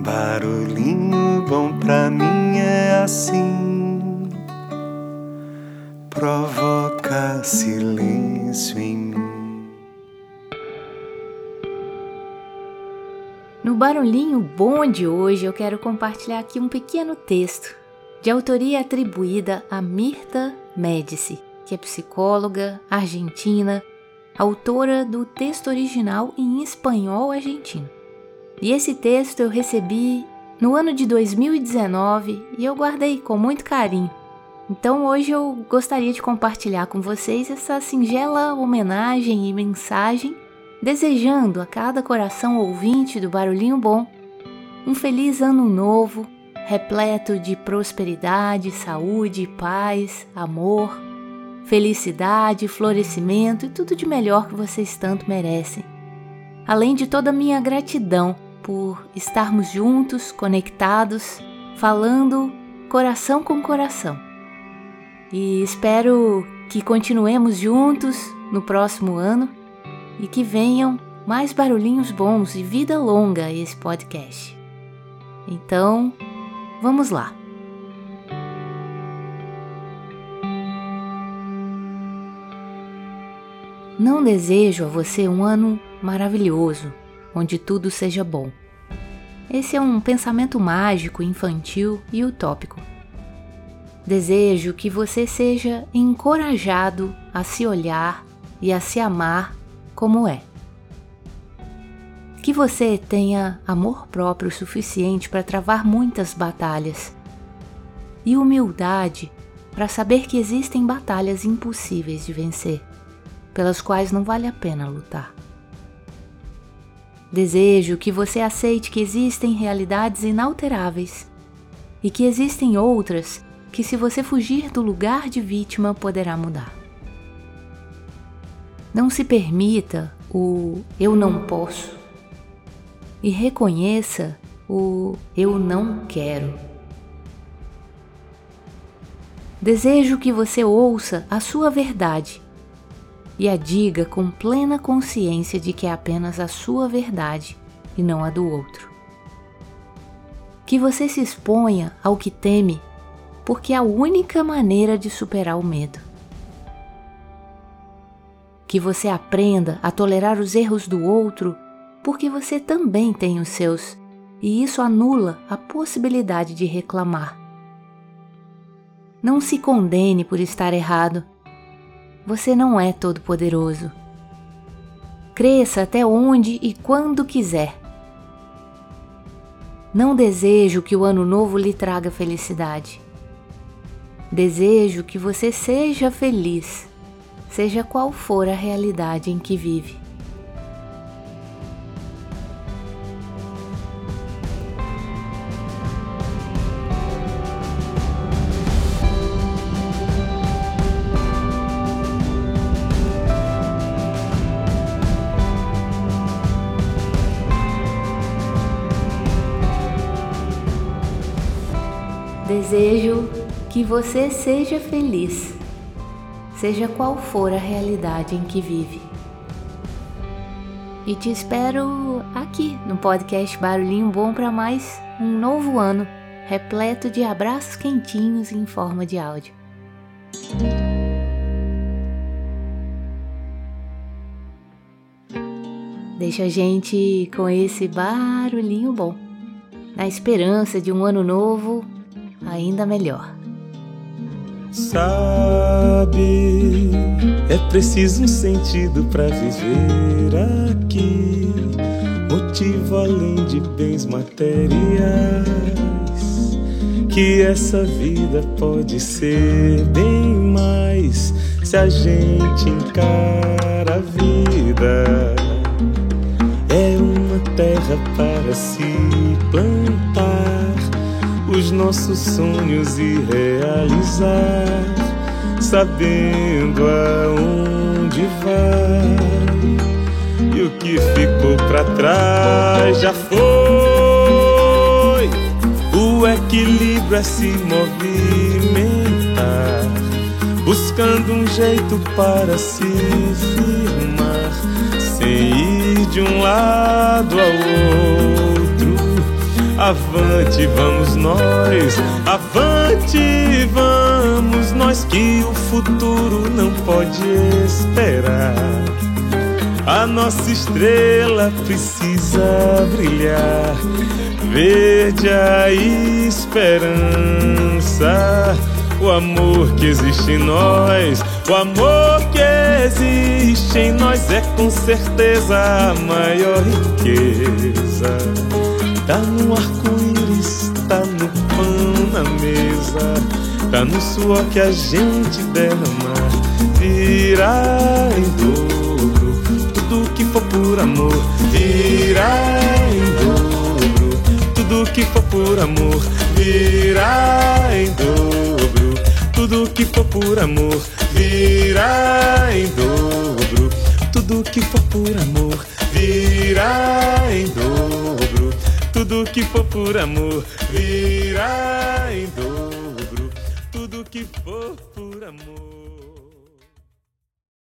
Barulhinho bom pra mim é assim, provoca silêncio em mim. No barulhinho bom de hoje, eu quero compartilhar aqui um pequeno texto de autoria atribuída a Mirta Médici, que é psicóloga argentina, autora do texto original em espanhol argentino. E esse texto eu recebi no ano de 2019 e eu guardei com muito carinho. Então hoje eu gostaria de compartilhar com vocês essa singela homenagem e mensagem, desejando a cada coração ouvinte do Barulhinho Bom um feliz ano novo, repleto de prosperidade, saúde, paz, amor, felicidade, florescimento e tudo de melhor que vocês tanto merecem. Além de toda a minha gratidão por estarmos juntos, conectados, falando coração com coração. E espero que continuemos juntos no próximo ano e que venham mais barulhinhos bons e vida longa esse podcast. Então, vamos lá. Não desejo a você um ano maravilhoso, onde tudo seja bom. Esse é um pensamento mágico, infantil e utópico. Desejo que você seja encorajado a se olhar e a se amar como é. Que você tenha amor próprio suficiente para travar muitas batalhas e humildade para saber que existem batalhas impossíveis de vencer, pelas quais não vale a pena lutar. Desejo que você aceite que existem realidades inalteráveis e que existem outras que, se você fugir do lugar de vítima, poderá mudar. Não se permita o eu não posso e reconheça o eu não quero. Desejo que você ouça a sua verdade e a diga com plena consciência de que é apenas a sua verdade e não a do outro. Que você se exponha ao que teme, porque é a única maneira de superar o medo. Que você aprenda a tolerar os erros do outro, porque você também tem os seus, e isso anula a possibilidade de reclamar. Não se condene por estar errado você não é todo-poderoso. Cresça até onde e quando quiser. Não desejo que o ano novo lhe traga felicidade. Desejo que você seja feliz, seja qual for a realidade em que vive. Desejo que você seja feliz, seja qual for a realidade em que vive. E te espero aqui no podcast Barulhinho Bom para mais um novo ano repleto de abraços quentinhos em forma de áudio. Deixa a gente com esse barulhinho bom, na esperança de um ano novo ainda melhor. Sabe, é preciso um sentido para viver aqui, motivo além de bens materiais. Que essa vida pode ser bem mais se a gente encara a vida. É uma terra para os nossos sonhos e realizar, sabendo aonde vai. E o que ficou para trás já foi. O equilíbrio é se movimentar, buscando um jeito para se firmar, sem ir de um lado ao outro Avante, vamos nós, avante, vamos nós que o futuro não pode esperar. A nossa estrela precisa brilhar, verde a esperança. O amor que existe em nós, o amor que existe em nós é com certeza a maior riqueza. Tá no arco-íris, tá no pão na mesa, tá no suor que a gente derrama. Virá em dobro, tudo que for por amor, virá em dobro, tudo que for por amor, virá em dobro, tudo que for por amor, virá em dobro, tudo que for por amor, que for por amor virá em dobro. Tudo que for por amor.